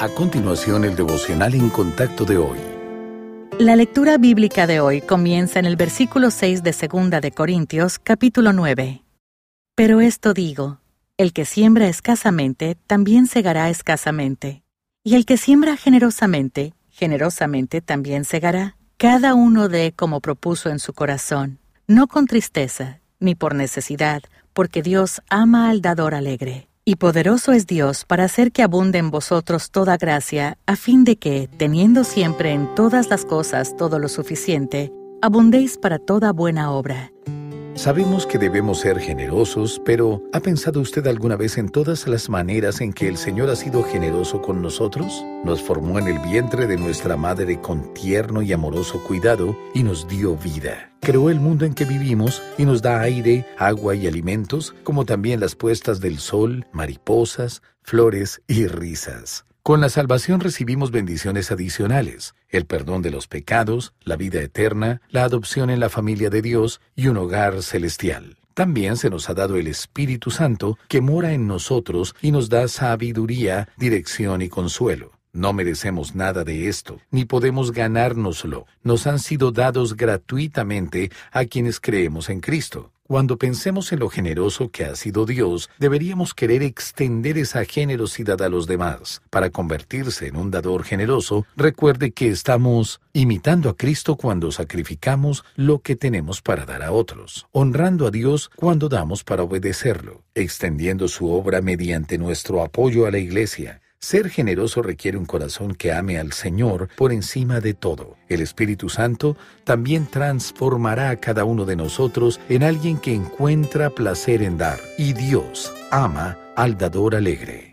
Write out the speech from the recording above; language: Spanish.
A continuación, el devocional en contacto de hoy. La lectura bíblica de hoy comienza en el versículo 6 de 2 de Corintios, capítulo 9. Pero esto digo, el que siembra escasamente, también segará escasamente. Y el que siembra generosamente, generosamente también segará. Cada uno dé como propuso en su corazón, no con tristeza, ni por necesidad, porque Dios ama al dador alegre. Y poderoso es Dios para hacer que abunde en vosotros toda gracia, a fin de que, teniendo siempre en todas las cosas todo lo suficiente, abundéis para toda buena obra. Sabemos que debemos ser generosos, pero ¿ha pensado usted alguna vez en todas las maneras en que el Señor ha sido generoso con nosotros? Nos formó en el vientre de nuestra madre con tierno y amoroso cuidado y nos dio vida. Creó el mundo en que vivimos y nos da aire, agua y alimentos, como también las puestas del sol, mariposas, flores y risas. Con la salvación recibimos bendiciones adicionales, el perdón de los pecados, la vida eterna, la adopción en la familia de Dios y un hogar celestial. También se nos ha dado el Espíritu Santo que mora en nosotros y nos da sabiduría, dirección y consuelo. No merecemos nada de esto, ni podemos ganárnoslo. Nos han sido dados gratuitamente a quienes creemos en Cristo. Cuando pensemos en lo generoso que ha sido Dios, deberíamos querer extender esa generosidad a los demás. Para convertirse en un dador generoso, recuerde que estamos imitando a Cristo cuando sacrificamos lo que tenemos para dar a otros, honrando a Dios cuando damos para obedecerlo, extendiendo su obra mediante nuestro apoyo a la Iglesia, ser generoso requiere un corazón que ame al Señor por encima de todo. El Espíritu Santo también transformará a cada uno de nosotros en alguien que encuentra placer en dar. Y Dios ama al dador alegre.